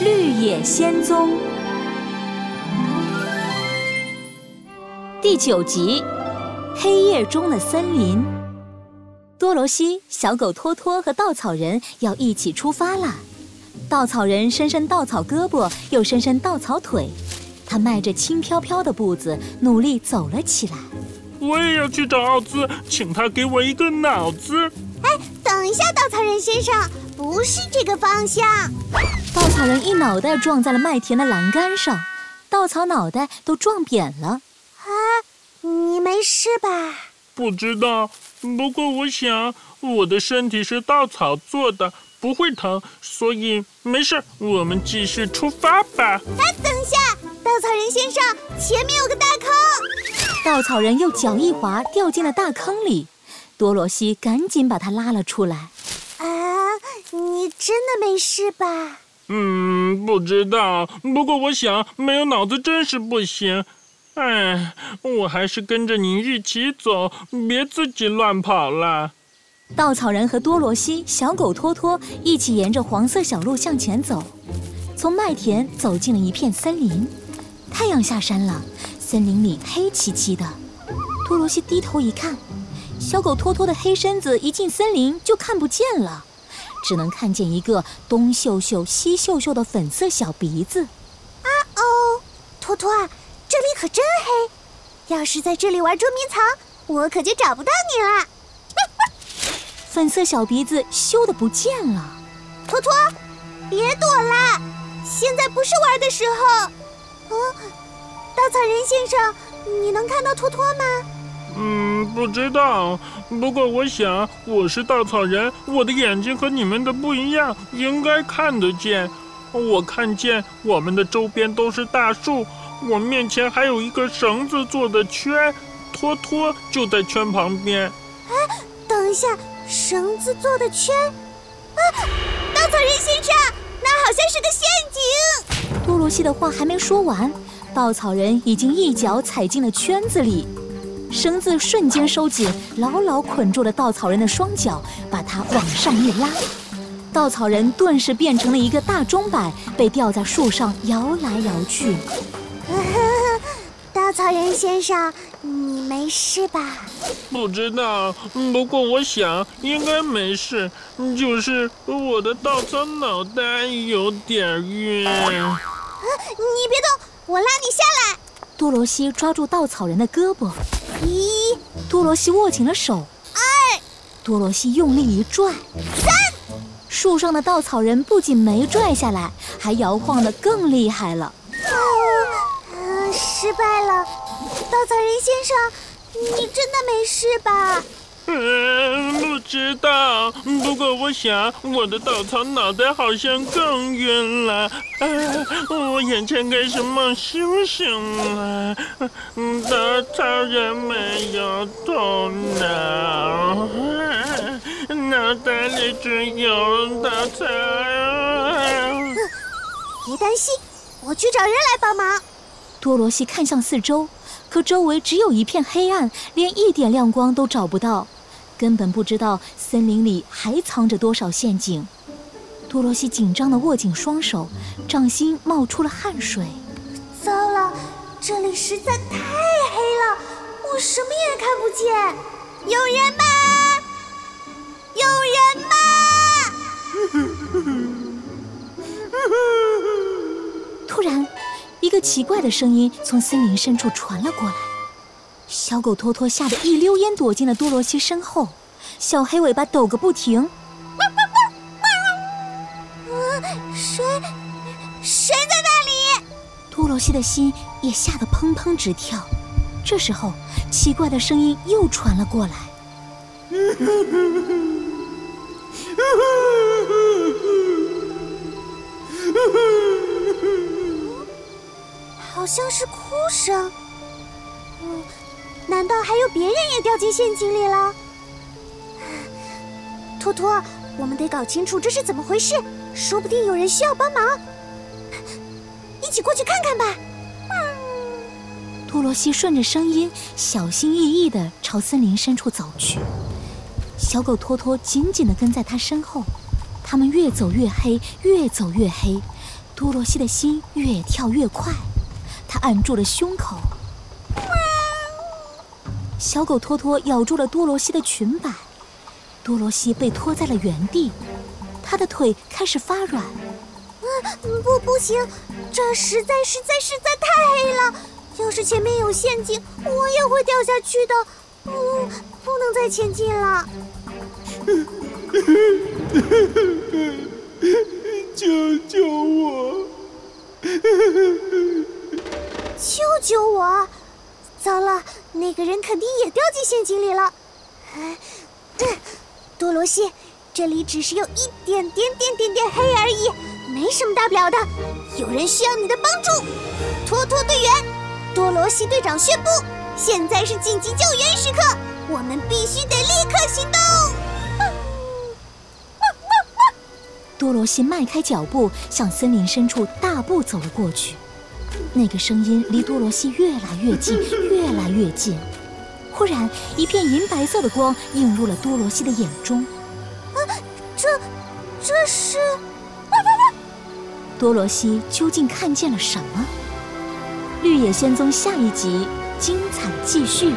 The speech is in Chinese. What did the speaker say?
绿野仙踪》第九集《黑夜中的森林》。多罗西、小狗托托和稻草人要一起出发了。稻草人伸伸稻草胳膊，又伸伸稻草腿，他迈着轻飘飘的步子，努力走了起来。我也要去找奥兹，请他给我一个脑子。哎，等一下，稻草人先生，不是这个方向。稻草人一脑袋撞在了麦田的栏杆上，稻草脑袋都撞扁了。啊，你没事吧？不知道，不过我想我的身体是稻草做的，不会疼，所以没事。我们继续出发吧。哎，等一下，稻草人先生，前面有个大坑。稻草人又脚一滑，掉进了大坑里。多罗西赶紧把他拉了出来。啊，你真的没事吧？嗯，不知道。不过我想，没有脑子真是不行。哎，我还是跟着您一起走，别自己乱跑了。稻草人和多罗西、小狗托托一起沿着黄色小路向前走，从麦田走进了一片森林。太阳下山了。森林里黑漆漆的，多罗西低头一看，小狗托托的黑身子一进森林就看不见了，只能看见一个东嗅嗅西嗅嗅的粉色小鼻子。啊哦，托托，这里可真黑，要是在这里玩捉迷藏，我可就找不到你了。粉色小鼻子羞的不见了，托托，别躲啦，现在不是玩的时候。嗯。稻草人先生，你能看到托托吗？嗯，不知道。不过我想，我是稻草人，我的眼睛和你们的不一样，应该看得见。我看见我们的周边都是大树，我面前还有一个绳子做的圈，托托就在圈旁边。哎，等一下，绳子做的圈？啊，稻草人先生，那好像是个陷阱。多罗西的话还没说完。稻草人已经一脚踩进了圈子里，绳子瞬间收紧，牢牢捆住了稻草人的双脚，把他往上一拉，稻草人顿时变成了一个大钟摆，被吊在树上摇来摇去。稻草人先生，你没事吧？不知道，不过我想应该没事，就是我的稻草脑袋有点晕。你别动。我拉你下来。多罗西抓住稻草人的胳膊，一，多罗西握紧了手，二，多罗西用力一拽，三。树上的稻草人不仅没拽下来，还摇晃得更厉害了。啊，失败了。稻草人先生，你真的没事吧？嗯，不知道。不过我想，我的稻草脑袋好像更晕了。啊，我眼前该是冒星星了。稻草人没有头脑，脑袋里只有稻草。别担心，我去找人来帮忙。多罗西看向四周，可周围只有一片黑暗，连一点亮光都找不到。根本不知道森林里还藏着多少陷阱。多罗西紧张地握紧双手，掌心冒出了汗水。糟了，这里实在太黑了，我什么也看不见。有人吗？有人吗？突然，一个奇怪的声音从森林深处传了过来。小狗托托吓得一溜烟躲进了多罗西身后，小黑尾巴抖个不停。谁？谁在那里？多罗西的心也吓得砰砰直跳。这时候，奇怪的声音又传了过来。好像是哭声。还有别人也掉进陷阱里了？托托，我们得搞清楚这是怎么回事，说不定有人需要帮忙，一起过去看看吧。多罗西顺着声音，小心翼翼地朝森林深处走去，小狗托托紧紧地跟在他身后。他们越走越黑，越走越黑，多罗西的心越跳越快，他按住了胸口。小狗托托咬住了多罗西的裙摆，多罗西被拖在了原地，他的腿开始发软。不，不行，这实在、实在、实在太黑了。要是前面有陷阱，我也会掉下去的。嗯，不能再前进了。救救我！救救我！糟了，那个人肯定也掉进陷阱里了。多罗西，这里只是有一点点点点点黑而已，没什么大不了的。有人需要你的帮助，托托队员，多罗西队长宣布，现在是紧急救援时刻，我们必须得立刻行动。多罗西迈开脚步，向森林深处大步走了过去。那个声音离多罗西越来越近，越来越近。忽然，一片银白色的光映入了多罗西的眼中。啊，这，这是……多罗西究竟看见了什么？《绿野仙踪》下一集精彩继续。